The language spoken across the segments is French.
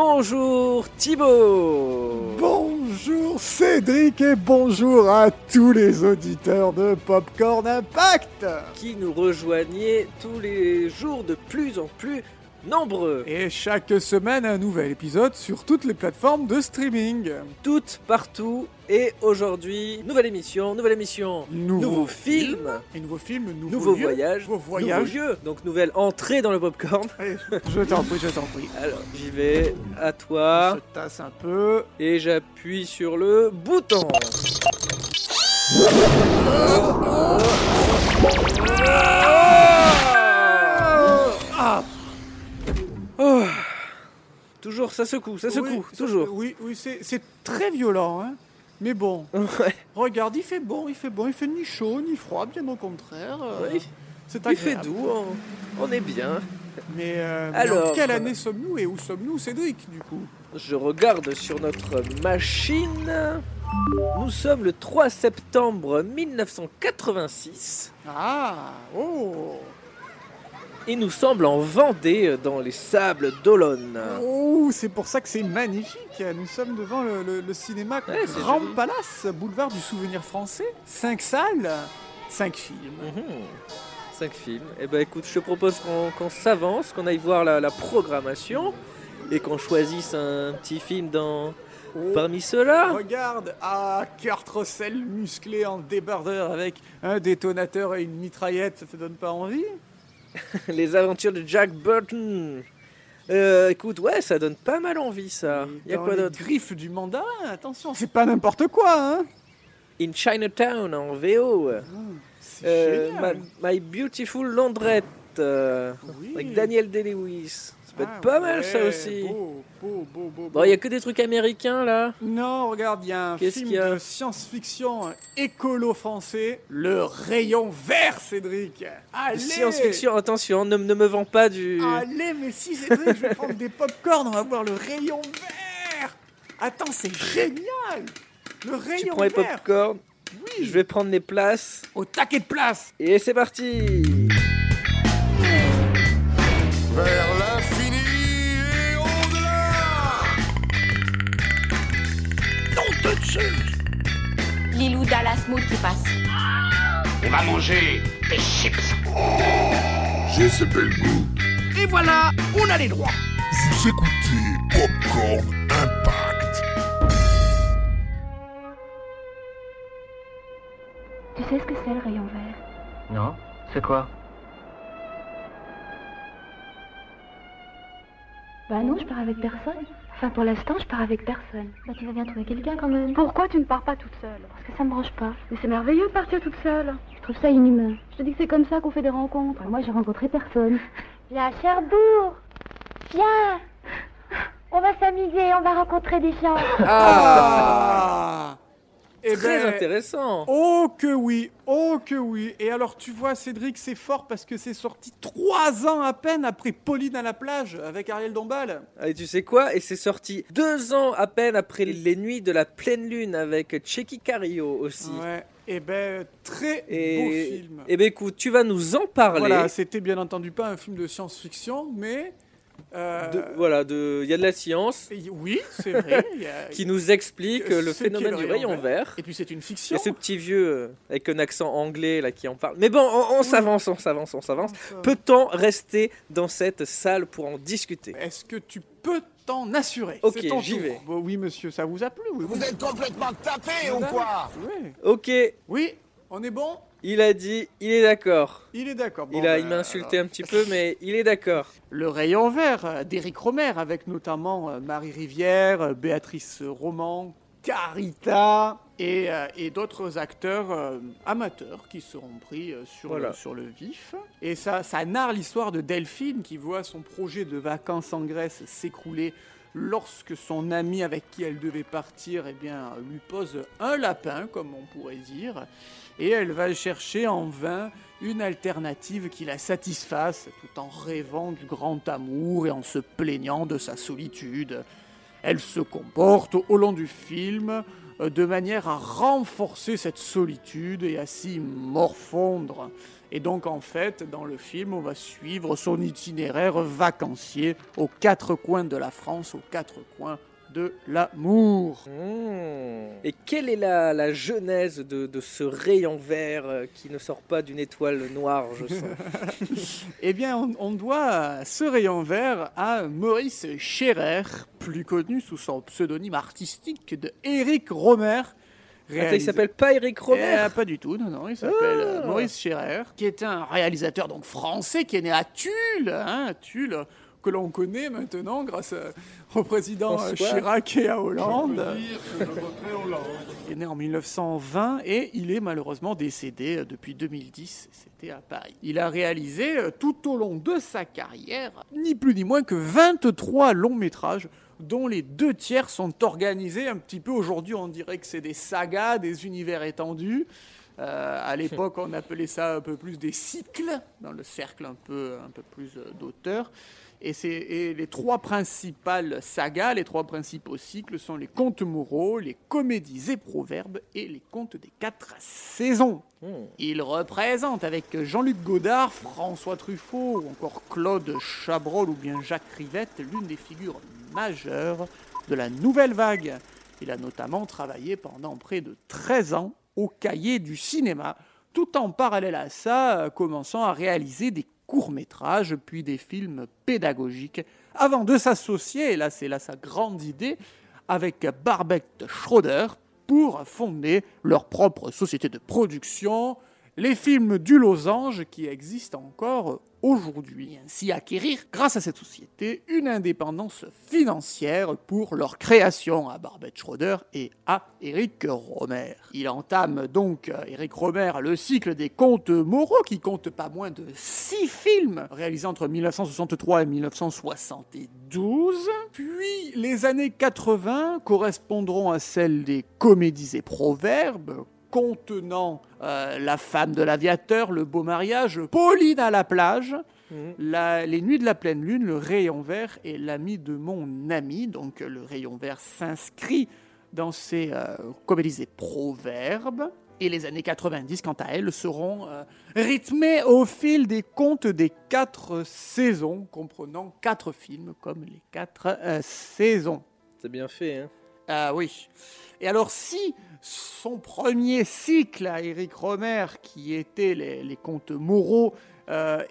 Bonjour Thibaut. Bonjour Cédric et bonjour à tous les auditeurs de Popcorn Impact. Qui nous rejoignait tous les jours de plus en plus nombreux. Et chaque semaine un nouvel épisode sur toutes les plateformes de streaming. Toutes, partout. Et aujourd'hui, nouvelle émission, nouvelle émission, nouveau, film. Et nouveau film, nouveau, nouveau lieu, voyage, nouveau voyage. nouveau lieu. Donc nouvelle entrée dans le popcorn. Allez, je t'en prie, je t'en prie. Alors j'y vais, à On toi. se tasse un peu. Et j'appuie sur le bouton. Ah Toujours, ça secoue, ça secoue, oui, toujours. Oui, oui, c'est très violent, hein. Mais bon, Ouais. regarde, il fait bon, il fait bon, il fait ni chaud ni froid, bien au contraire. euh, Oui. C'est Il fait doux, on, on est bien. Mais, euh, mais Alors, en quelle année sommes-nous et où sommes-nous, Cédric, du coup? Je regarde sur notre machine. Nous sommes le 3 septembre 1986 Ah, oh et nous sommes en Vendée dans les sables d'Olonne. Oh, c'est pour ça que c'est magnifique. Nous sommes devant le, le- le cinéma Ouais, Grand. Palace, boulevard du souvenir français. Cinq salles, cinq films. Mhm. Cinq films. Eh ben écoute, je te propose qu'on qu'on s'avance, qu'on aille voir la, la programmation et qu'on choisisse un petit film dans Oh, parmi ceux-là. Regarde, ah, Kurt Russell musclé en débardeur avec un détonateur et une mitraillette, ça te donne pas envie? Les aventures de Jack Burton. Euh, écoute, ouais, ça donne pas mal envie ça. Et Y a quoi d'autre griffes du mandarin, attention, c'est pas n'importe quoi, hein In Chinatown en VO. C'est Euh. My, My Beautiful Laundrette euh, Oui. avec Daniel Day-Lewis. Peut Ah, être pas mal ça aussi. Beau, beau, beau, beau, Bon, il y a que des trucs américains là. Non, regarde, il y a un film a de science-fiction écolo français, Le Rayon Vert, Cédric. Allez Science-fiction, attention, ne, ne me vends pas du. Allez, mais si, Cédric, je vais prendre des pop-corn, on va voir Le Rayon Vert. Attends, c'est génial Le Rayon tu prends les popcorn, Oui, je vais prendre les places au taquet de place et c'est parti. Lilou Dallas Mood qui passe. On va manger des chips. J'ai ce bel goût. Et voilà, on a les droits. Vous écoutez Popcorn Impact. Tu sais ce que c'est le rayon vert? Non C'est quoi? Bah non, je pars avec personne. Enfin, pour l'instant, je pars avec personne. Bah tu vas bien trouver quelqu'un quand même. Pourquoi tu ne pars pas toute seule? Parce que ça me branche pas. Mais c'est merveilleux de partir toute seule. Je trouve ça inhumain. Je te dis que c'est comme ça qu'on fait des rencontres. Moi, j'ai rencontré personne. Viens, Cherbourg Viens On va s'amuser, on va rencontrer des gens. Ah Eh Très ben, intéressant. Oh que oui, oh que oui. Et alors tu vois Cédric, c'est fort parce que c'est sorti trois ans à peine après Pauline à la plage avec Ariel Dombal. Et tu sais quoi? Et c'est sorti deux ans à peine après les nuits de la pleine lune avec Checky Cario aussi. Ouais. Et ben très beau Et, film. et ben écoute, tu vas nous en parler. Voilà, c'était bien entendu pas un film de science-fiction, mais euh, De- voilà, de- il y a de la science et oui, c'est vrai. il y a- qui nous explique que le phénomène le du rayon vert. Et puis c'est une Il y fiction. a ce petit vieux euh, avec un accent anglais là qui en parle. Mais bon, on, on s'avance, on s'avance, on s'avance. Peut-on rester dans cette salle pour en discuter? Est-ce que tu peux t'en assurer? Ok, C'est ton j'y tour. vais. Bon, oui, monsieur, ça vous a plu oui, Vous êtes complètement tapé ou quoi? Oui. Ok, Oui, on est bon? Il a dit, il est d'accord. Il est d'accord. Bon, Il, a, ben, il m'a insulté alors, un petit peu, mais il est d'accord. Le rayon vert euh, d'Éric Romer, avec notamment euh, Marie Rivière, euh, Béatrice Roman, Carita et, et d'autres acteurs euh, amateurs qui seront pris sur, Voilà. le, sur le vif. Et ça, ça narre l'histoire de Delphine qui voit son projet de vacances en Grèce s'écrouler lorsque son ami avec qui elle devait partir eh bien, lui pose un lapin, comme on pourrait dire, et elle va chercher en vain une alternative qui la satisfasse tout en rêvant du grand amour et en se plaignant de sa solitude. Elle se comporte au long du film de manière à renforcer cette solitude et à s'y morfondre. Et donc en fait, dans le film, on va suivre son itinéraire vacancier aux quatre coins de la France, aux quatre coins de l'amour. Mmh. Et quelle est la, la genèse de, de ce rayon vert euh, qui ne sort pas d'une étoile noire, je sens? Eh bien, on, on doit ce rayon vert à Maurice Scherer, plus connu sous son pseudonyme artistique de Eric Romer. Attends, il réalisé- s'appelle pas Eric Romer? Eh, Pas du tout, non, non, il s'appelle euh, Maurice Scherer, qui est un réalisateur donc français qui est né à Tulle, hein, Tulle, que l'on connaît maintenant grâce à- au président euh, François. Chirac et à Hollande. Il est né en 1920 et il est malheureusement décédé euh, depuis 2010. C'était à Paris. Il a réalisé euh, tout au long de sa carrière ni plus ni moins que 23 longs métrages dont les deux tiers sont organisés un petit peu aujourd'hui. On dirait que c'est des sagas, des univers étendus. Euh, à l'époque, on appelait ça un peu plus des cycles, dans le cercle un peu, un peu plus euh, d'auteurs. Et, les trois principales sagas, les trois principaux cycles sont les contes moraux, les comédies et proverbes et les contes des quatre saisons. Il représente avec Jean-Luc Godard, François Truffaut ou encore Claude Chabrol ou bien Jacques Rivette l'une des figures majeures de la nouvelle vague. Il a notamment travaillé pendant près de 13 ans au cahier du cinéma, tout en parallèle à ça, euh, commençant à réaliser des courts-métrages puis des films pédagogiques, avant de s'associer, et là c'est là sa grande idée, avec Barbette Schroeder pour fonder leur propre société de production, les films du Losange qui existent encore aujourd'hui. Ainsi acquérir, grâce à cette société, une indépendance financière pour leur création à Barbette Schroeder et à Eric Romer. Il entame donc, euh, Eric Romer, le cycle des contes moraux qui compte pas moins de six films réalisés entre 1963 et 1972. Puis les années 80 correspondront à celles des comédies et proverbes contenant euh, La femme de l'aviateur, Le beau mariage, Pauline à la plage, la- Les nuits de la pleine lune, Le rayon vert et L'ami de mon ami. Donc euh, le rayon vert s'inscrit dans ces euh, comédies et proverbes. Et les années 90, quant à elles, seront euh, rythmées au fil des contes des quatre saisons, comprenant quatre films comme les quatre saisons. C'est bien fait, hein Ah oui. Et alors si son premier cycle à Eric Romer, qui était les, contes moraux, euh,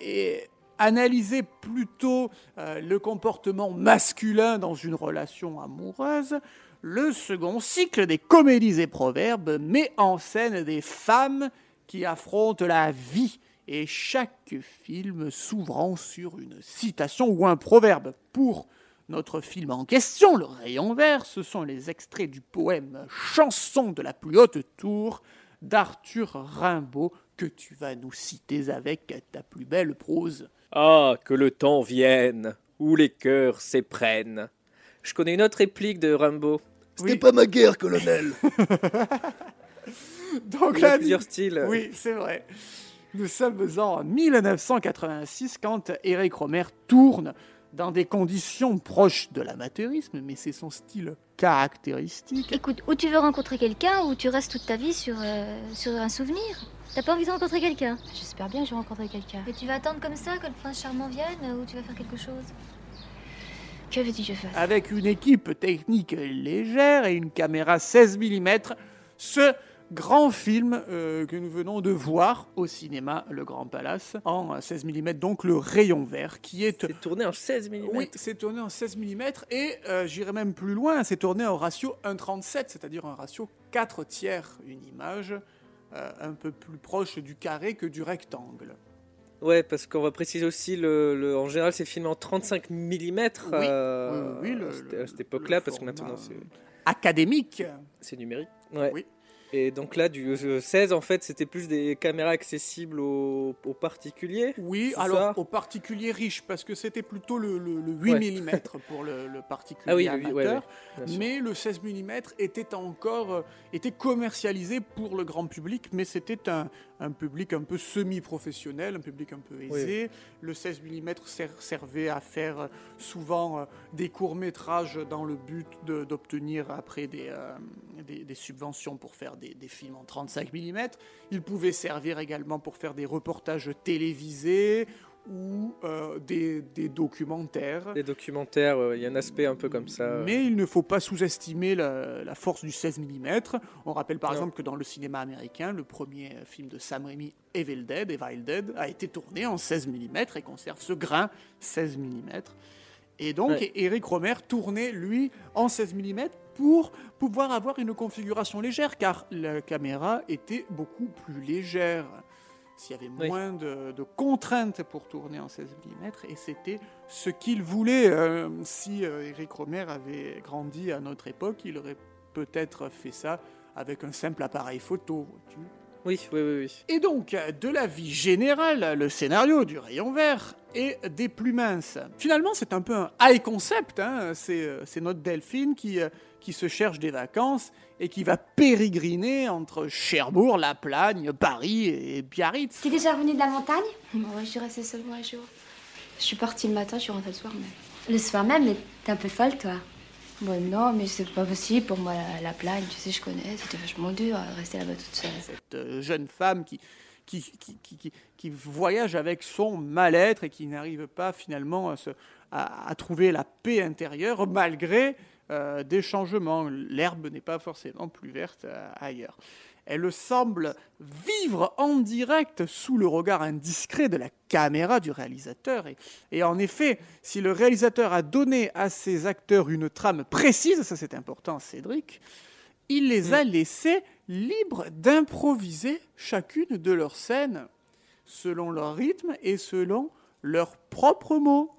plutôt euh, le comportement masculin dans une relation amoureuse, le second cycle des comédies et proverbes met en scène des femmes qui affrontent la vie et chaque film s'ouvrant sur une citation ou un proverbe. Pour notre film en question, Le Rayon Vert, ce sont les extraits du poème Chanson de la plus haute tour d'Arthur Rimbaud que tu vas nous citer avec ta plus belle prose. Ah, que le temps vienne, où les cœurs s'éprennent. Je connais une autre réplique de Rimbaud. C'était pas ma guerre, colonel. Donc Il a là, plusieurs styles. Oui, c'est vrai. Nous sommes en 1986 quand Eric Romer tourne dans des conditions proches de l'amateurisme, mais c'est son style caractéristique. Écoute, ou tu veux rencontrer quelqu'un, ou tu restes toute ta vie sur, euh, sur un souvenir. T'as pas envie de rencontrer quelqu'un J'espère bien que je vais rencontrer quelqu'un. Et tu vas attendre comme ça que le prince charmant vienne ou tu vas faire quelque chose? Que veux-tu que je fasse? Avec une équipe technique légère et une caméra 16 mm, ce grand film euh, que nous venons de voir au cinéma Le Grand Palace en 16 mm, donc le rayon vert, qui est C'est tourné en 16 mm. Oui, c'est tourné en 16 mm et euh, j'irai même plus loin, c'est tourné en ratio 1,37, c'est-à-dire un ratio 4 tiers, une image euh, un peu plus proche du carré que du rectangle. Ouais, parce qu'on va préciser aussi, le, le- en général, c'est filmé en 35 mm Oui, oui, oui, le- à cette- époque-là, parce que maintenant, c'est- Académique. c'est numérique. Ouais. Oui. Et donc là, du euh, 16, en fait, c'était plus des caméras accessibles aux, aux particuliers Oui, alors aux particuliers riches, parce que c'était plutôt le, le- le 8 Ouais. mm pour le, le particulier Ah oui, amateur. ouais, mais le 16 mm était encore euh, était commercialisé pour le grand public, mais c'était un, un public un peu semi-professionnel, un public un peu aisé. Le 16 mm servait à faire euh, souvent euh, des courts-métrages dans le but d'obtenir après des, euh, des, des subventions pour faire des, des films en 35 mm. Il pouvait servir également pour faire des reportages télévisés ou euh, des, des documentaires. Les documentaires, euh, il y a un aspect un peu comme ça. Mais il ne faut pas sous-estimer la, la force du 16 mm. On rappelle par Non. exemple que dans le cinéma américain, le premier euh, film de Sam Raimi, Evil Dead, Evil Dead, a été tourné en 16 mm et conserve ce grain 16 mm. Et donc, Ouais. Eric Romer tournait, lui, en 16 mm pour pouvoir avoir une configuration légère, car la caméra était beaucoup plus légère. S'il y avait Oui. moins de, de contraintes pour tourner en 16 mm, et c'était ce qu'il voulait. Euh, si euh, Eric Romer avait grandi à notre époque, il aurait peut-être fait ça avec un simple appareil photo. vois-tu. Oui, oui, oui. oui. Et donc, de la vie générale, le scénario du rayon vert et des plus minces. Finalement, c'est un peu un high concept. hein. C'est euh, c'est notre Delphine qui, euh, qui se cherche des vacances et qui va pérégriner entre Cherbourg, La Plagne, Paris et Biarritz. T'es déjà revenu de la montagne? Bon, ouais, je suis restée seulement un jour. Je suis partie le matin, je suis rentrée le soir même. Le soir même, mais t'es un peu folle, toi. Non, mais c'est pas possible pour moi, la, la plagne, tu sais, je connais, c'était vachement dur euh, de rester là-bas toute seule. cette euh, jeune femme qui, qui, qui, qui, qui- voyage avec son mal-être et qui n'arrive pas finalement à, trouver la paix intérieure malgré euh, des changements. L'herbe n'est pas forcément plus verte euh, ailleurs. Elle semble vivre en direct sous le regard indiscret de la caméra du réalisateur. Et, et en effet, si le réalisateur a donné à ses acteurs une trame précise, ça c'est important Cédric, il les a laissés libres d'improviser chacune de leurs scènes selon leur rythme et selon leurs propres mots.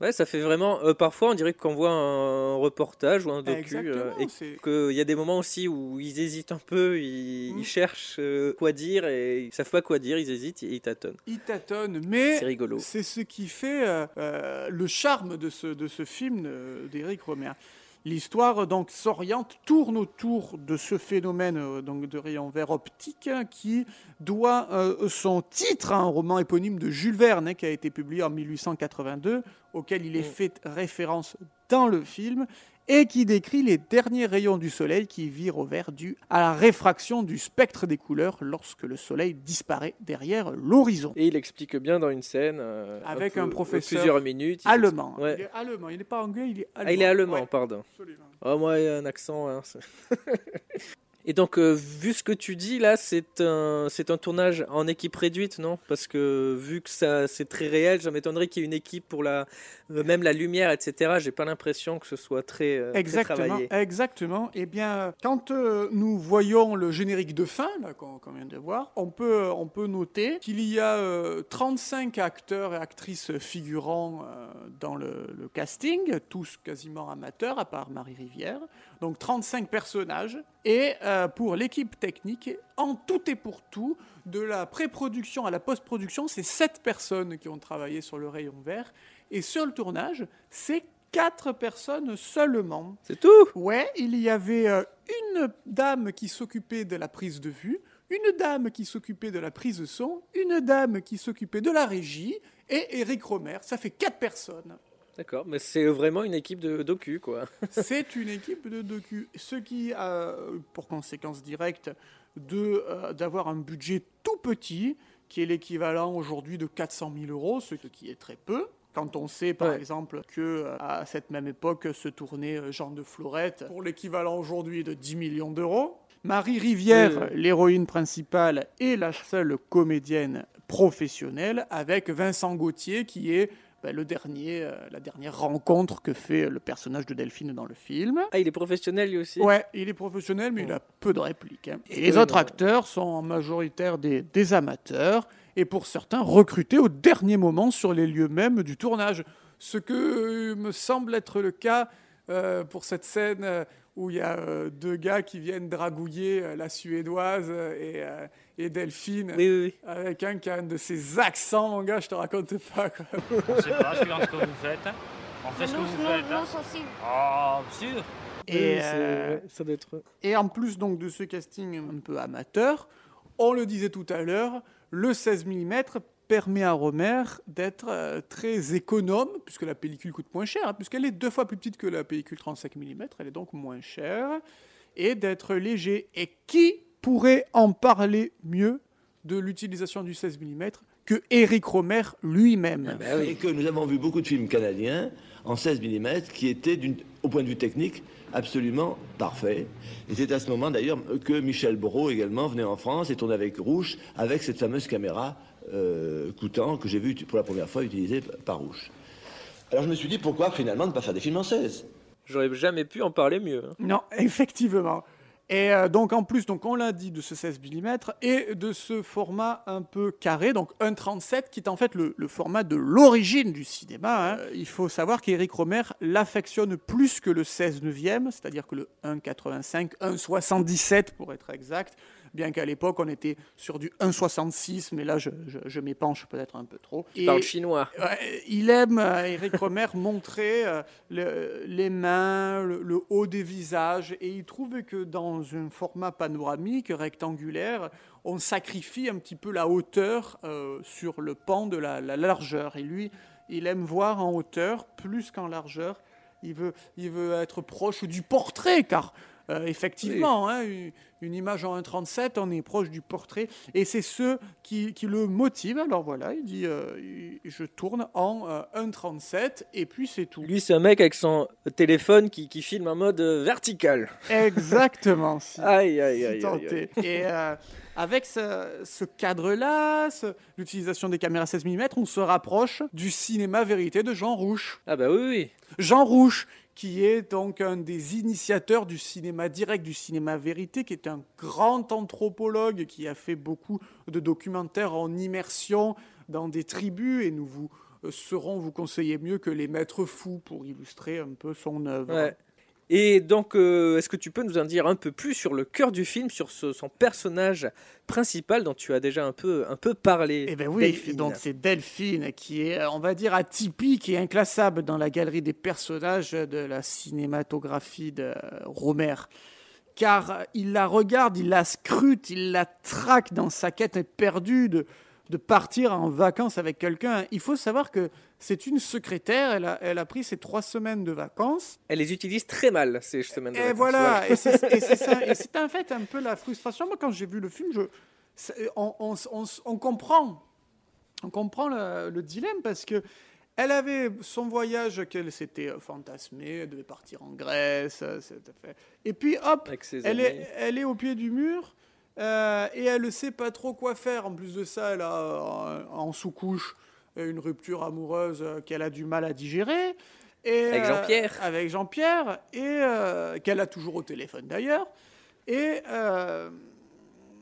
Ouais, ça fait vraiment. euh, parfois, on dirait qu'on voit un reportage ou un docu. euh, et qu'il y a des moments aussi où ils hésitent un peu, ils, Mm. ils cherchent euh, quoi dire et ils savent pas quoi dire, ils hésitent et ils tâtonnent. Ils tâtonnent, mais C'est rigolo. c'est ce qui fait le charme de ce, de ce film d'Éric Romer. L'histoire donc s'oriente, tourne autour de ce phénomène euh, donc de rayon vert optique hein, qui doit euh, son titre à un roman éponyme de Jules Verne hein, qui a été publié en 1882, auquel il est Mm. fait référence dans le film et qui décrit les derniers rayons du soleil qui virent au vert dû à la réfraction du spectre des couleurs lorsque le soleil disparaît derrière l'horizon. Et il explique bien dans une scène. euh, Avec peu- un euh, professeur Plusieurs minutes. Allemand. Ouais. Il est allemand. Il n'est pas anglais, il est allemand. Ah, il est allemand, Ouais, pardon. absolument. Oh, moi, il y a un accent. hein, Et donc, euh, vu ce que tu dis là, c'est un, c'est un tournage en équipe réduite, non? Parce que vu que ça, c'est très réel, ça m'étonnerait qu'il y ait une équipe pour la, euh, même la lumière, etc. J'ai pas l'impression que ce soit très, euh, très Exactement, travaillé. exactement. Eh bien, quand euh, nous voyons le générique de fin là, qu'on qu'on vient de voir, on peut, on peut noter qu'il y a euh, 35 acteurs et actrices figurants dans le, le casting, tous quasiment amateurs, à part Marie Rivière. Donc 35 personnages. Et euh, pour l'équipe technique, en tout et pour tout, de la pré-production à la post-production, c'est 7 personnes qui ont travaillé sur le rayon vert. Et sur le tournage, c'est 4 personnes seulement. C'est tout? Ouais, il y avait euh, une dame qui s'occupait de la prise de vue, une dame qui s'occupait de la prise de son, une dame qui s'occupait de la régie et Eric Romer. Ça fait quatre personnes. D'accord, mais c'est vraiment une équipe de docu, quoi. C'est une équipe de docu. Ce qui a pour conséquence directe de, euh, d'avoir un budget tout petit, qui est l'équivalent aujourd'hui de 400 000 euros, ce qui est très peu. Quand on sait, par Ouais. exemple, que euh, à cette même époque se tournait euh, Jean de Florette pour l'équivalent aujourd'hui de 10 millions d'euros. Marie Rivière, oui. l'héroïne principale, est la seule comédienne professionnelle, avec Vincent Gauthier, qui est ben, le dernier, euh, la dernière rencontre que fait le personnage de Delphine dans le film. Ah, il est professionnel lui aussi? Ouais, il est professionnel, mais il a peu de répliques. hein. Et les Oui, autres acteurs sont en majoritaire des, des amateurs, et pour certains recrutés au dernier moment sur les lieux mêmes du tournage. Ce que euh, me semble être le cas euh, pour cette scène où il y a euh, deux gars qui viennent dragouiller euh, la Suédoise et, euh, et Delphine. Oui, oui, oui. Avec un qui a un de ses accents, mon gars, je te raconte pas. Quoi. On sait pas suivant ce que vous faites. On fait ce que vous non, faites. non, hein. sensible. Oh, sûr. Et, euh, ça doit être. et en plus donc de ce casting un peu amateur, on le disait tout à l'heure, le 16 mm permet à Romer d'être euh, très économe, puisque la pellicule coûte moins cher, hein, puisqu'elle est deux fois plus petite que la pellicule 35 mm, elle est donc moins chère, et d'être léger. Et qui pourrait en parler mieux de l'utilisation du 16 mm que Eric Romer lui-même? Et que nous avons vu beaucoup de films canadiens en 16 mm qui étaient, au point de vue technique, absolument parfaits. Et c'est à ce moment d'ailleurs que Michel Brault également venait en France et tournait avec Rouge, avec cette fameuse caméra euh, coûtant que j'ai vue pour la première fois utilisée par Rouge. Alors je me suis dit pourquoi finalement ne pas faire des films en 16 J'aurais jamais pu en parler mieux. hein. Non, effectivement. Et euh, donc en plus, donc on l'a dit de ce 16 mm et de ce format un peu carré, donc 1,37 qui est en fait le, le format de l'origine du cinéma. hein. Euh, il faut savoir qu'Éric Romer l'affectionne plus que le 16 neuvième, c'est-à-dire que le 1,85, 1,77 pour être exact, bien qu'à l'époque on était sur du 1,66, mais là je, je, je m'épanche peut-être un peu trop. Tu parles chinois. Il aime, euh, Eric Romer, montrer euh, le- les mains, le, le haut des visages, et il trouve que dans un format panoramique, rectangulaire, on sacrifie un petit peu la hauteur euh, sur le pan de la, la largeur. Et lui, il aime voir en hauteur plus qu'en largeur. Il veut, il veut être proche du portrait, car euh, effectivement, hein, une, une image en 1,37, on est proche du portrait, et c'est ce qui, qui le motive. Alors voilà, il dit, euh, je tourne en euh, 1,37, et puis c'est tout. Lui, c'est un mec avec son téléphone qui, qui filme en mode euh, vertical. Exactement. si- Aïe, aïe, aïe. Et avec ce, ce cadre-là, l'utilisation des caméras 16 mm, on se rapproche du cinéma vérité de Jean Rouche. Ah bah oui, oui. Jean Rouche, qui est donc un des initiateurs du cinéma direct, du cinéma vérité, qui est un grand anthropologue qui a fait beaucoup de documentaires en immersion dans des tribus, et nous vous euh, saurons vous mieux que les maîtres fous pour illustrer un peu son œuvre. Et donc, euh, est-ce que tu peux nous en dire un peu plus sur le cœur du film, sur ce- son personnage principal dont tu as déjà un peu, un peu parlé Eh ben oui, Delphine. donc c'est Delphine qui est, on va dire, atypique et inclassable dans la galerie des personnages de la cinématographie de Romer. Car il la regarde, il la scrute, il la traque dans sa quête perdue de, de partir en vacances avec quelqu'un. Il faut savoir que c'est une secrétaire, elle a, elle a pris ses trois semaines de vacances. Elle les utilise très mal, ces semaines de Et vacances. voilà, et c'est et c'est ça. Et c'est en fait un peu la frustration. Moi, quand j'ai vu le film, je, on, on- on- on comprend, on comprend le, le dilemme parce que elle avait son voyage qu'elle s'était euh, fantasmé, elle devait partir en Grèce, euh. Et puis hop, elle est, elle est au pied du mur. euh, et elle ne sait pas trop quoi faire. En plus de ça, elle a euh, en sous-couche une rupture amoureuse euh, qu'elle a du mal à digérer. Et, Avec euh, Jean-Pierre. avec Jean-Pierre, et euh, qu'elle a toujours au téléphone d'ailleurs. Et, euh,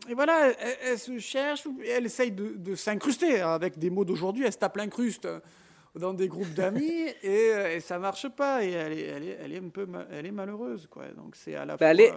et voilà, elle, elle se cherche, elle essaye de, de s'incruster hein, avec des mots d'aujourd'hui. Elle se tape l'incruste dans des groupes d'amis et, et ça marche pas. Et elle est, elle est, elle est un peu, elle est malheureuse, quoi. Donc c'est à la Bah, fois. elle est-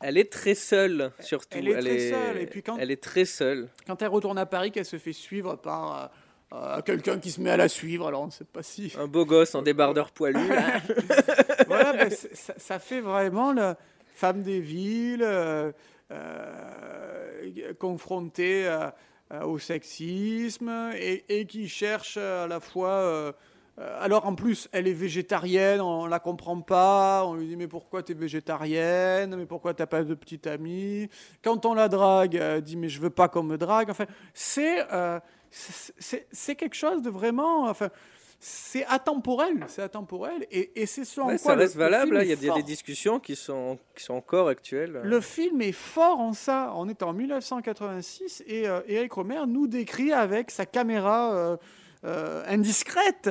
Elle est très seule, surtout. Elle est très seule, et puis quand- Elle est très seule. quand elle retourne à Paris, qu'elle se fait suivre par euh, euh, quelqu'un qui se met à la suivre. Alors on ne sait pas si. Un beau gosse en débardeur poilu. là. voilà, ben, ça, ça fait vraiment la femme des villes, euh, euh, confrontée à- à- au sexisme et, et qui cherche à la fois. euh, euh, alors en plus, elle est végétarienne, on la comprend pas. On lui dit mais pourquoi tu es végétarienne Mais pourquoi t'as pas de petite amie? Quand on la drague, elle dit mais je veux pas qu'on me drague. Enfin, c'est euh, c'est- quelque chose de vraiment. Enfin, c'est atemporel, c'est atemporel, et, et c'est ce en Ouais, quoi ça reste le valable. film là. est Il y a des, discussions qui sont, qui sont encore actuelles. Le film est fort en ça. On est en 1986 et euh, Eric Romer nous décrit avec sa caméra euh, euh, indiscrète,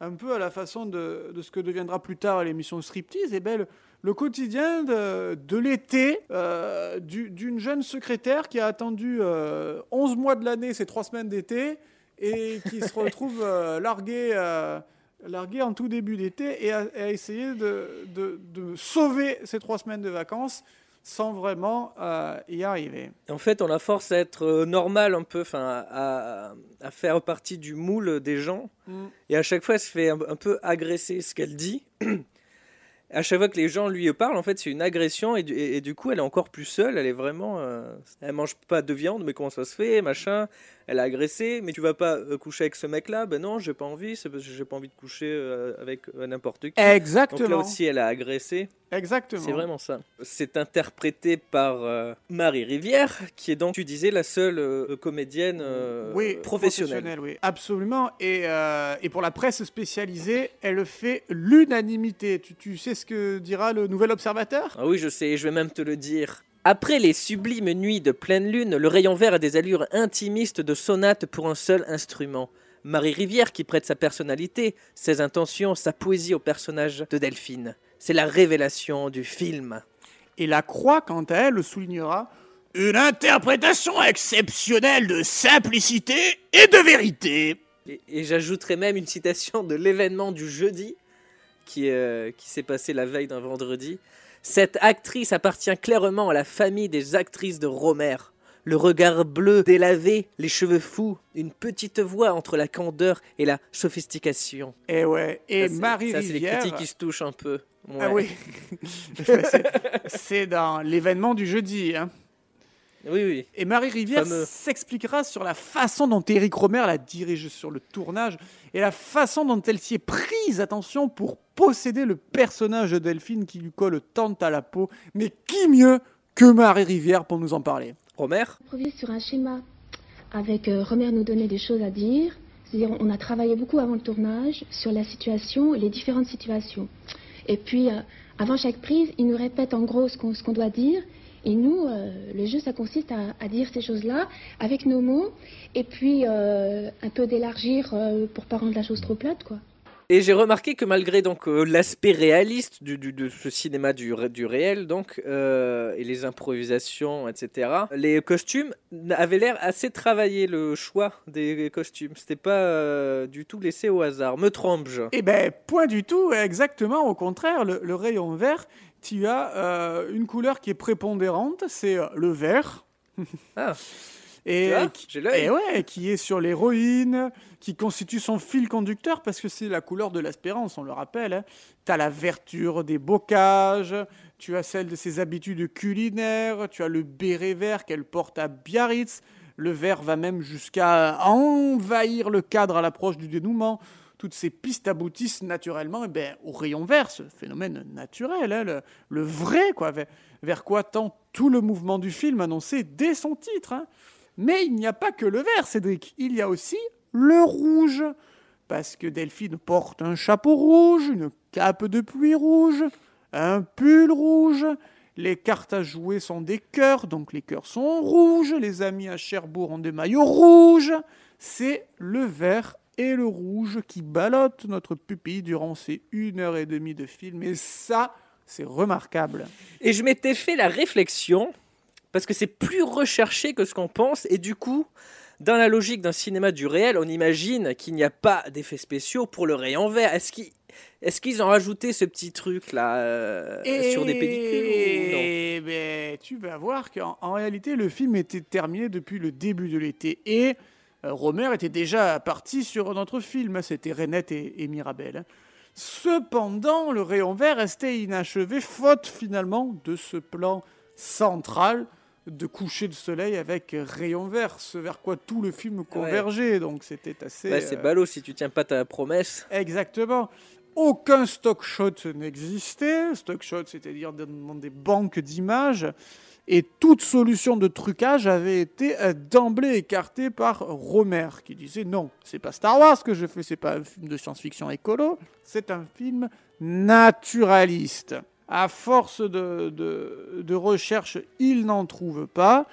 un peu à la façon de, de ce que deviendra plus tard l'émission Striptease, et ben, le, quotidien de, de l'été euh, du- d'une jeune secrétaire qui a attendu euh, 11 mois de l'année, ces trois semaines d'été, et qui se retrouve euh, larguée euh, largué en tout début d'été et a, a essayé de, de- de sauver ces trois semaines de vacances sans vraiment euh, y arriver. En fait, on la force à être normal un peu, enfin, à, à faire partie du moule des gens. Mm. Et à chaque fois, elle se fait un, un peu agresser ce qu'elle dit. À chaque fois que les gens lui parlent, en fait, c'est une agression. Et du, coup, elle est encore plus seule. Elle est vraiment. euh, elle mange pas de viande, mais comment ça se fait Machin. Elle a agressé. Mais tu vas pas euh, coucher avec ce mec-là? Ben non, j'ai pas envie. C'est parce que j'ai pas envie de coucher euh, avec euh, n'importe qui. Exactement. Donc là aussi, elle a agressé. Exactement. C'est vraiment ça. C'est interprété par euh, Marie Rivière, qui est donc, tu disais, la seule euh, comédienne euh, oui, professionnelle. oui, absolument. Et, et pour la presse spécialisée, elle fait l'unanimité. Tu, tu sais ce que dira le Nouvel Observateur? Ah oui, je sais, je vais même te le dire. Après les sublimes nuits de pleine lune, le rayon vert a des allures intimistes de sonate pour un seul instrument. Marie Rivière qui prête sa personnalité, ses intentions, sa poésie au personnage de Delphine. C'est la révélation du film. Et la Croix, quant à elle, le soulignera Une interprétation exceptionnelle de simplicité et de vérité. Et, et j'ajouterai même une citation de l'événement du jeudi qui, euh, qui s'est passé la veille d'un vendredi. Cette actrice appartient clairement à la famille des actrices de Romer. Le regard bleu délavé, les cheveux fous, une petite voix entre la candeur et la sophistication. Et ouais, et Ça, Marie ça, c'est les critiques qui se touchent un peu. Ah oui. C'est- C'est dans l'événement du jeudi. hein. Oui, oui. Et Marie Rivière Fameux. s'expliquera sur la façon dont Eric Romer la dirige sur le tournage et la façon dont elle s'y est prise, attention, pour posséder le personnage de Delphine qui lui colle tant à la peau. Mais qui mieux que Marie Rivière pour nous en parler? Romer? Sur un schéma avec euh, Romer nous donner des choses à dire. C'est-à-dire, on a travaillé beaucoup avant le tournage sur la situation, les différentes situations. Et puis, euh, avant chaque prise, il nous répète en gros ce qu'on ce qu'on doit dire. Et nous, euh, le jeu, ça consiste à, à dire ces choses-là avec nos mots, et puis euh, un peu d'élargir euh, pour pas rendre la chose trop plate, quoi. Et j'ai remarqué que malgré donc euh, l'aspect réaliste du, du- de ce cinéma du, ré- du réel donc euh, et les improvisations etc, les costumes avaient l'air assez travaillés le choix des costumes. C'était pas euh, du tout laissé au hasard. Me trompe-je? Eh ben, point du tout, exactement au contraire. Le, le rayon vert, tu as euh, une couleur qui est prépondérante, c'est euh, le vert. Ah. Et, qui- et ouais, qui est sur l'héroïne, qui constitue son fil conducteur parce que c'est la couleur de l'espérance, on le rappelle. Tu as la verture des bocages, tu as celle de ses habitudes culinaires, tu as le béret vert qu'elle porte à Biarritz. Le vert va même jusqu'à envahir le cadre à l'approche du dénouement. Toutes ces pistes aboutissent naturellement eh ben, au rayon vert, ce phénomène naturel, hein, le, vrai, quoi, vers, vers quoi tend tout le mouvement du film annoncé dès son titre. hein. Mais il n'y a pas que le vert, Cédric, il y a aussi le rouge. Parce que Delphine porte un chapeau rouge, une cape de pluie rouge, un pull rouge. Les cartes à jouer sont des cœurs, donc les cœurs sont rouges. Les amis à Cherbourg ont des maillots rouges. C'est le vert et le rouge qui ballottent notre pupille durant ces une heure et demie de film. Et ça, c'est remarquable. Et je m'étais fait la réflexion, parce que c'est plus recherché que ce qu'on pense, et du coup, dans la logique d'un cinéma du réel, on imagine qu'il n'y a pas d'effets spéciaux pour le rayon vert. Est-ce qu'ils est-ce qu'ils ont rajouté ce petit truc là euh, sur des pellicules ou non? Eh ben, tu vas voir qu'en en réalité, le film était terminé depuis le début de l'été. Et Romer était déjà parti sur un autre film. C'était Renette et, et Mirabel. Cependant, le rayon vert restait inachevé, faute finalement de ce plan central de coucher de soleil avec rayon vert, ce vers quoi tout le film convergeait. Donc c'était assez. Bah, C'est euh, ballot si tu tiens pas ta promesse. Exactement. Aucun stock shot n'existait. Stock shot, c'est-à-dire dans des banques d'images. Et toute solution de trucage avait été euh, d'emblée écartée par Romer, qui disait non, c'est pas Star Wars que je fais, c'est pas un film de science-fiction écolo, c'est un film naturaliste. À force de, recherche, il n'en trouve pas,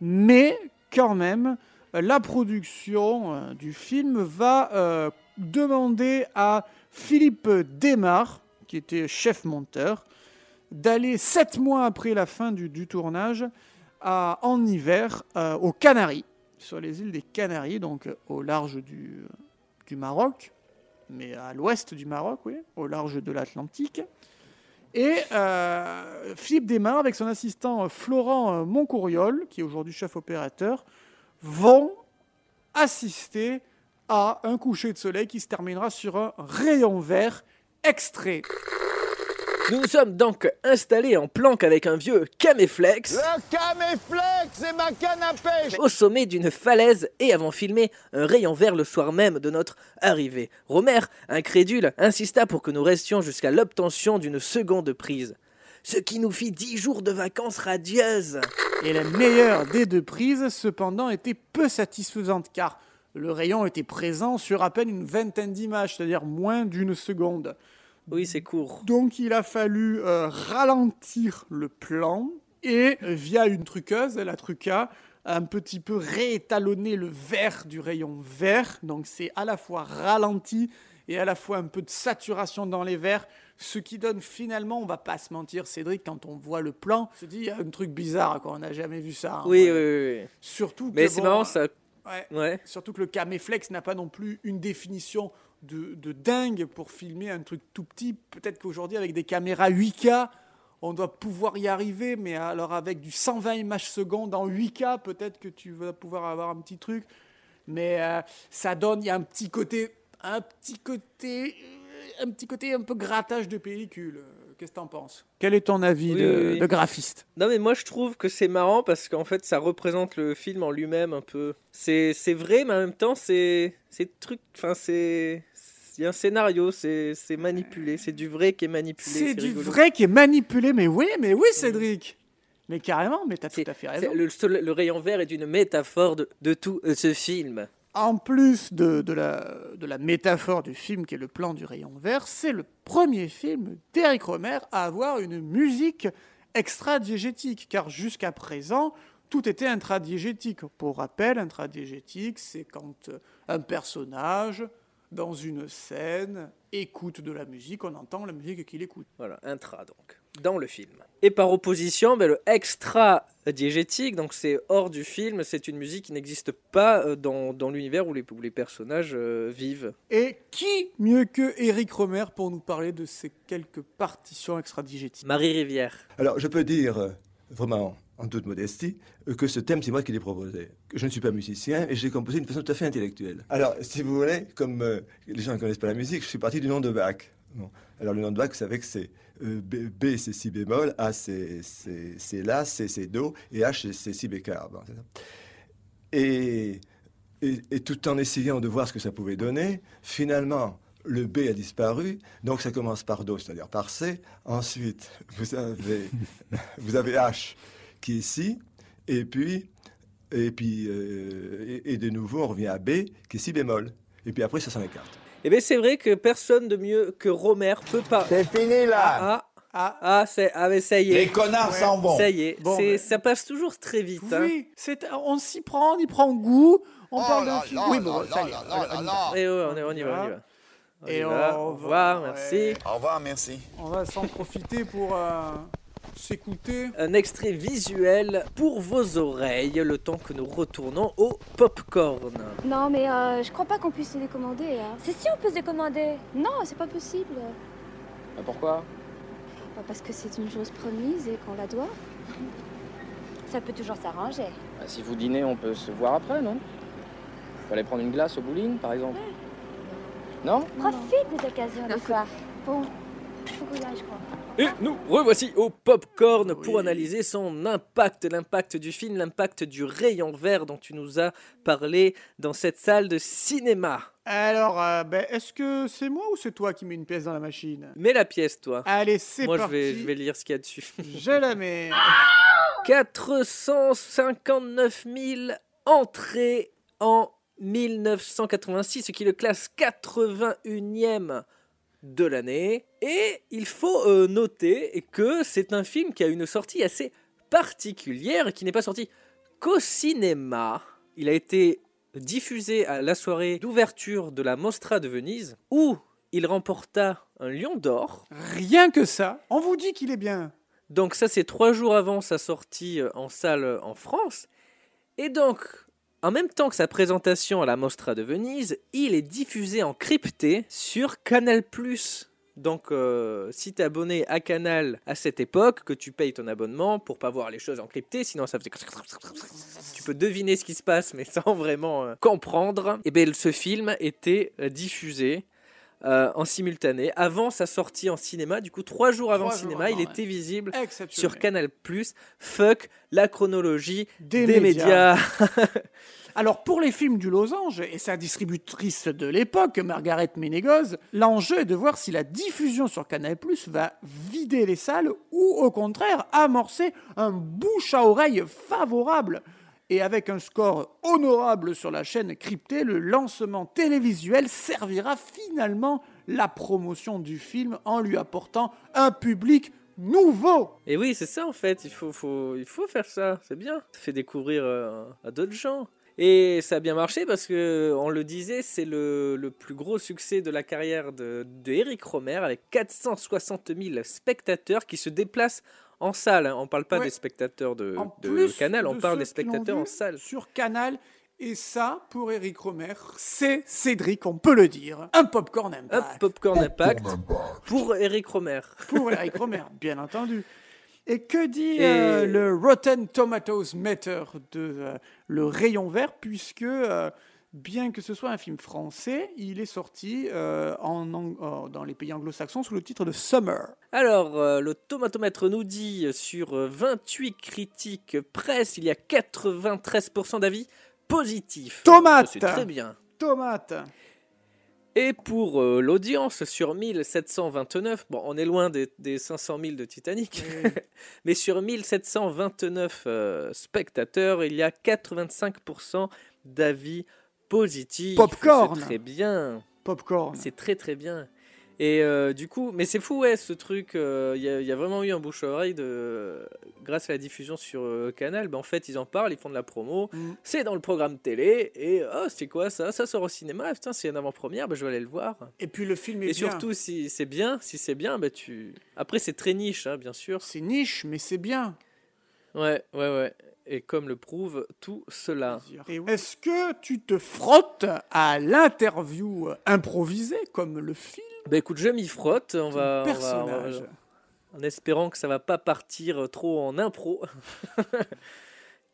mais quand même, la production euh, du film va euh, demander à Philippe Desmar, qui était chef monteur, d'aller sept mois après la fin du, tournage à- en hiver euh, aux Canaries, sur les îles des Canaries, donc euh, au large du, du Maroc. mais à l'ouest du Maroc, oui, au large de l'Atlantique. Et euh, Philippe Desmar, avec son assistant Florent Moncouriol, qui est aujourd'hui chef opérateur, vont assister à un coucher de soleil qui se terminera sur un rayon vert extrait. Nous nous sommes donc installés en planque avec un vieux caméflex Le caméflex, ma canne à pêche au sommet d'une falaise et avons filmé un rayon vert le soir même de notre arrivée. Romer, incrédule, insista pour que nous restions jusqu'à l'obtention d'une seconde prise. Ce qui nous fit dix jours de vacances radieuses. Et la meilleure des deux prises, cependant, était peu satisfaisante car le rayon était présent sur à peine une vingtaine d'images, c'est-à-dire moins d'une seconde. Oui, c'est court. Donc il a fallu euh, ralentir le plan et euh, via une truqueuse, la truca, un petit peu réétalonner le vert du rayon vert. Donc c'est à la fois ralenti et à la fois un peu de saturation dans les verts, ce qui donne finalement, on va pas se mentir, Cédric, quand on voit le plan, on se dit il y a un truc bizarre, quoi. on n'a jamais vu ça. hein. Oui, oui, Ouais. oui. oui. Surtout Mais c'est bon, marrant, ça. Ouais. Ouais. Surtout que le caméflex n'a pas non plus une définition de, dingue pour filmer un truc tout petit. Peut-être qu'aujourd'hui, avec des caméras 8K, on doit pouvoir y arriver, mais alors avec du 120 images secondes en 8K, peut-être que tu vas pouvoir avoir un petit truc. Mais euh, ça donne, il y a un petit côté, un petit côté, un petit côté un peu grattage de pellicule. Qu'est-ce que t'en penses? Quel est ton avis Oui, de, oui, oui. de graphiste? Non, mais moi je trouve que c'est marrant parce qu'en fait ça représente le film en lui-même un peu. C'est c'est vrai, mais en même temps c'est c'est truc. Enfin, c'est. Il y a un scénario, c'est c'est manipulé. C'est du vrai qui est manipulé. C'est du rigolo. vrai qui est manipulé, mais oui, mais oui, Cédric. Mais carrément, mais t'as tout à fait raison. Le, rayon vert est une métaphore de, de tout euh, ce film. En plus de, la, métaphore du film qui est le plan du rayon vert, c'est le premier film d'Eric Romer à avoir une musique extra-diégétique, car jusqu'à présent, tout était intradiégétique. Pour rappel, intradiégétique, c'est quand un personnage, dans une scène, écoute de la musique, on entend la musique qu'il écoute. Voilà, intra donc, dans le film. Et par opposition, ben, le extra diégétique, donc c'est hors du film, c'est une musique qui n'existe pas euh, dans, dans l'univers où les, où les personnages euh, vivent. Et qui mieux que Eric Romer pour nous parler de ces quelques partitions extra-diégétiques? Marie Rivière. Alors, je peux dire, euh, vraiment, en toute modestie, que ce thème, c'est moi qui l'ai proposé. Je ne suis pas musicien et je l'ai composé d'une façon tout à fait intellectuelle. Alors, si vous voulez, comme euh, les gens ne connaissent pas la musique, je suis parti du nom de Bach. Alors, le nom de Bach, vous savez que c'est euh, B, B, c'est si bémol, A, c'est La, C, c'est Do, et H, c'est- si bécard. Bon, et, et, et tout en essayant de voir ce que ça pouvait donner, finalement, le B a disparu, donc ça commence par Do, c'est-à-dire par C. Ensuite, vous avez, vous avez H qui est Si, et puis, et, puis euh, et, et de nouveau, on revient à B qui est Si bémol. Et puis après, ça s'en écarte. Et bien c'est vrai que personne de mieux que Romer peut pas. C'est fini là Ah, ah, ah, c'est, ah mais ça y est. Les connards s'en vont Ça y est, Bon, c'est, ça passe toujours très vite. hein. Oui, c'est, on s'y prend, on y prend goût, on Oh parle d'un film. Oui, bon, là ça y est, on- on va. Eh ouais, on, est- on y va, on y va. On Et y va. on Au va- revoir, ouais. merci. Au revoir, merci. On va s'en profiter pour euh, s'écouter. Un extrait visuel pour vos oreilles, le temps que nous retournons au popcorn. Non, mais euh, je crois pas qu'on puisse se les commander. Hein. C'est si on peut se les commander. Non, c'est pas possible. pourquoi? Bah, Parce que c'est une chose promise et qu'on la doit. Ça peut toujours s'arranger. Bah, Si vous dînez, on peut se voir après, non? On peut aller prendre une glace au bowling, par exemple Non? Profite des occasions des fois. Bon, aille, je crois. Et nous revoici au popcorn pour Oui. analyser son impact, l'impact du film, l'impact du rayon vert dont tu nous as parlé dans cette salle de cinéma. Alors, euh, ben, est-ce que c'est moi ou c'est toi qui mets une pièce dans la machine? Mets la pièce, toi. Allez, c'est Moi, je parti. vais, je vais lire ce qu'il y a dessus. Je la mets. 459 000 entrées en 1986, ce qui le classe 81e de l'année. Et il faut euh, noter que c'est un film qui a une sortie assez particulière, qui n'est pas sorti qu'au cinéma. Il a été diffusé à la soirée d'ouverture de la Mostra de Venise, où il remporta un lion d'or. Rien que ça, on vous dit qu'il est bien. Donc ça, c'est trois jours avant sa sortie euh, en salle en France. Et donc, En même temps que sa présentation à la Mostra de Venise, il est diffusé en crypté sur Canal+. Donc, euh, si t'es abonné à Canal à cette époque, que tu payes ton abonnement pour pas voir les choses en crypté, sinon ça faisait. Tu peux deviner ce qui se passe, mais sans vraiment euh, comprendre. Et bien, ce film était diffusé euh, en simultané avant sa sortie en cinéma. Du coup, trois jours avant Trois le cinéma, il ouais. était visible sur Canal+. Fuck la chronologie Des des, médias. médias. Alors pour les films du Losange et sa distributrice de l'époque, Margaret Ménégoz, l'enjeu est de voir si la diffusion sur Canal+ va vider les salles ou au contraire amorcer un bouche à oreille favorable. Et avec un score honorable sur la chaîne cryptée, le lancement télévisuel servira finalement la promotion du film en lui apportant un public nouveau. Et oui, c'est ça en fait, il faut, faut, il faut faire ça, c'est bien. Ça fait découvrir euh, à d'autres gens. Et ça a bien marché parce que, on le disait, c'est le, le plus gros succès de la carrière de, de Eric Romer avec 460 000 spectateurs qui se déplacent en salle. hein. On parle pas Ouais. des spectateurs de, Canal, on de parle des spectateurs en salle. Sur Canal. Et ça, pour Eric Romer, c'est Cédric, on peut le dire. Un popcorn impact. Popcorn Impact pour Eric Romer. Pour Eric Romer, bien entendu. Et que dit Et- euh, le Rotten Tomatoes Meter de euh, le rayon vert, puisque euh, bien que ce soit un film français, il est sorti euh, en, euh, dans les pays anglo-saxons sous le titre de Summer. Alors, euh, le tomatomètre nous dit euh, sur euh, 28 critiques presse, il y a 93% d'avis positifs. Tomate. C'est très bien. Tomate. Et pour euh, l'audience, sur 1729, bon, on est loin des, des 500 000 de Titanic, mais sur 1729 euh, spectateurs, il y a 85% d'avis positifs. Popcorn. C'est très bien. Popcorn. C'est très très bien. Et euh, du coup, mais c'est fou, ouais, ce truc. euh, Il y, a- il y a vraiment eu un bouche à oreille de, grâce à la diffusion sur euh, Canal. Ben, en fait, ils en parlent, ils font de la promo. Mm. C'est dans le programme télé. Et oh, c'est quoi ça? Ça sort au cinéma? Ah, Putain, c'est une avant-première. Ben, je vais aller le voir. Et puis le film est Et bien. surtout, si c'est bien, si c'est bien, ben, tu. Après, c'est très niche, hein, bien sûr. C'est niche, mais c'est bien. Ouais, ouais, ouais. Et comme le prouve tout cela. Est-ce que tu te frottes à l'interview improvisée comme le film Ben écoute, je m'y frotte. On va, on va- on va- personnage en espérant que ça va pas partir trop en impro.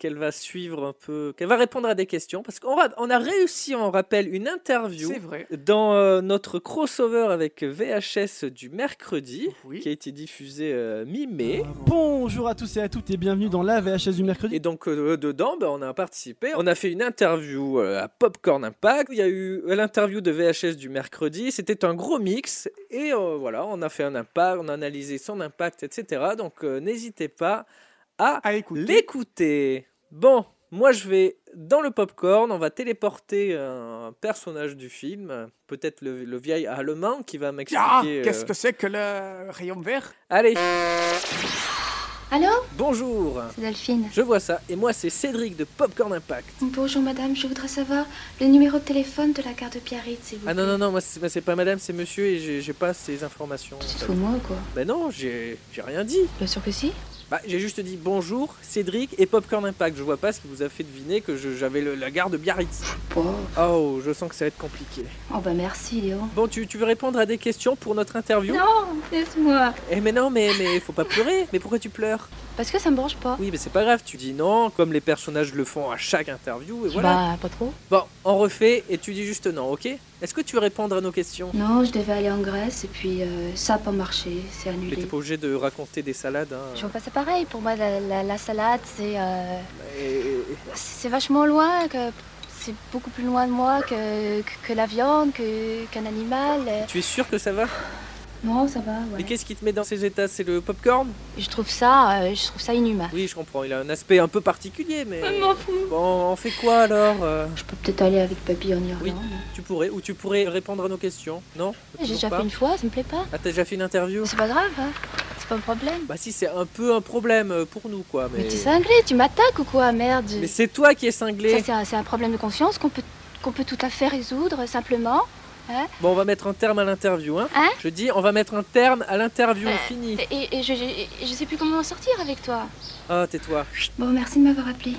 qu'elle va suivre un peu, qu'elle va répondre à des questions, parce qu'on on a réussi, on rappelle, une interview C'est vrai. dans euh, notre crossover avec VHS du mercredi, qui a été diffusé euh, mi-mai. Bonjour à tous et à toutes et bienvenue dans la VHS du mercredi. Et donc euh, dedans, ben, on a participé. On a fait une interview euh, à Popcorn Impact. Il y a eu l'interview de VHS du mercredi. C'était un gros mix. Et euh, voilà, on a fait un impact, on a analysé son impact, etc. Donc euh, n'hésitez pas à, l'écouter. Bon, moi je vais dans le popcorn. On va téléporter un personnage du film. Peut-être le, le vieil allemand qui va Ah, m'expliquer. qu'est-ce euh, que c'est que le rayon vert? Allez, Allô? Bonjour. C'est Delphine. Je vois ça. Et moi c'est Cédric de Popcorn Impact. Bonjour madame, je voudrais savoir le numéro de téléphone de la carte de Biarritz, s'il vous Ah non, non, non, moi c'est c'est pas madame, c'est monsieur et j'ai pas ces informations. Tu te fous de moi ou quoi? Ben non, j'ai j'ai rien dit. Bien sûr que si. Bah, j'ai juste dit bonjour, Cédric et Popcorn Impact. Je vois pas ce qui vous a fait deviner que j'avais la gare de Biarritz. Oh, je sens que ça va être compliqué. Oh bah merci Léo. Bon, tu, tu veux répondre à des questions pour notre interview? Non, laisse-moi. Eh mais non, mais, mais faut pas pleurer. Mais pourquoi tu pleures? Parce que ça me branche pas. Oui, mais c'est pas grave, tu dis non, comme les personnages le font à chaque interview, et voilà. Bah, pas trop. Bon, on refait et tu dis juste non, ok? Est-ce que tu veux répondre à nos questions? Non, je devais aller en Grèce et puis euh, ça a pas marché, c'est Mais annulé. t'es pas obligé de raconter des salades, hein. Je vois pas ça pareil. Pour moi, la, la- la salade, c'est euh, c'est vachement loin, que c'est beaucoup plus loin de moi que, que, que la viande, que- qu'un animal. Tu es sûr que ça va? Non, ça va, Mais ouais. qu'est-ce qui te met dans ces états? C'est le popcorn? Je trouve ça, euh, je trouve ça inhumain. Oui, je comprends. Il a un aspect un peu particulier, mais. Je m'en fous. Bon, on fait quoi alors euh? Je peux peut-être aller avec papy en Irlande. Oui, tu pourrais. Ou tu pourrais répondre à nos questions. Non? J'ai déjà pas fait une fois, ça me plaît pas. Ah, t'as déjà fait une interview? C'est pas grave, hein. c'est pas un problème. Bah, si, c'est un peu un problème euh, pour nous, quoi. Mais, Mais t'es cinglé, tu m'attaques ou quoi, merde mais c'est toi qui es cinglé. Ça, c'est un, un problème de conscience qu'on peut, qu'on peut tout à fait résoudre simplement. Hein Bon, on va mettre un terme à l'interview, hein. Hein Je dis, on va mettre un terme à l'interview. Fini. et, et je, je, je sais plus comment en sortir avec toi. Ah, tais-toi. Bon, merci de m'avoir appelé.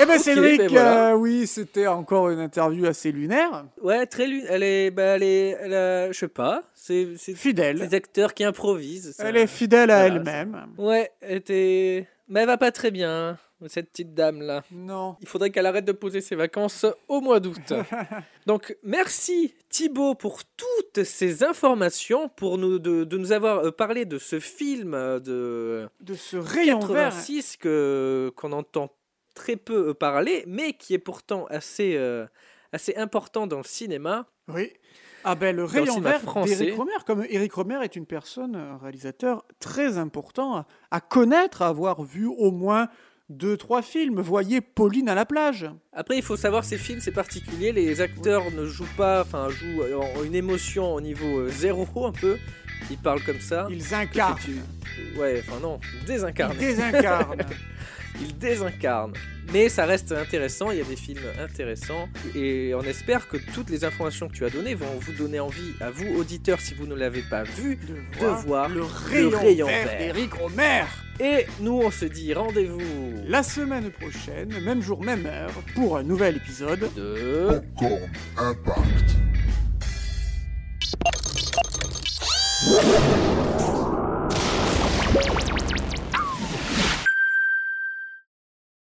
Eh ben Ok, Cédric, ben voilà. euh, oui, c'était encore une interview assez lunaire. Ouais, très lune. Elle est, bah, elle est, elle a- je sais pas. C'est, c'est Fidèle. Des acteurs qui improvisent. ça. Elle est fidèle à Voilà, elle-même. Ouais, elle était, mais elle va pas très bien. Cette petite dame là. Non. Il faudrait qu'elle arrête de poser ses vacances au mois d'août. Donc merci Thibaut pour toutes ces informations, pour nous de, de nous avoir euh, parlé de ce film euh, de De ce rayon vert. 86 que qu'on entend très peu euh, parler, mais qui est pourtant assez euh, assez important dans le cinéma. Oui. Ah ben le le rayon cinéma vert français. d'Éric Romer, comme Éric Romer est une personne, un réalisateur très important à, à connaître, à avoir vu au moins deux, trois films. Voyez Pauline à la plage. Après, il faut savoir ces films, c'est particulier. Les acteurs ne jouent pas, enfin, jouent en- une émotion au niveau euh, zéro un peu. Ils parlent comme ça. Ils incarnent. Tu- Ouais, enfin non, désincarnent. Ils désincarnent. Ils désincarnent. Mais ça reste intéressant, il y a des films intéressants. Et on espère que toutes les informations que tu as données vont vous donner envie, à vous, auditeurs, si vous ne l'avez pas vu, de voir, le rayon, vert Romer. Et nous, on se dit rendez-vous La semaine prochaine, même jour, même heure, pour un nouvel épisode de Popcorn Impact.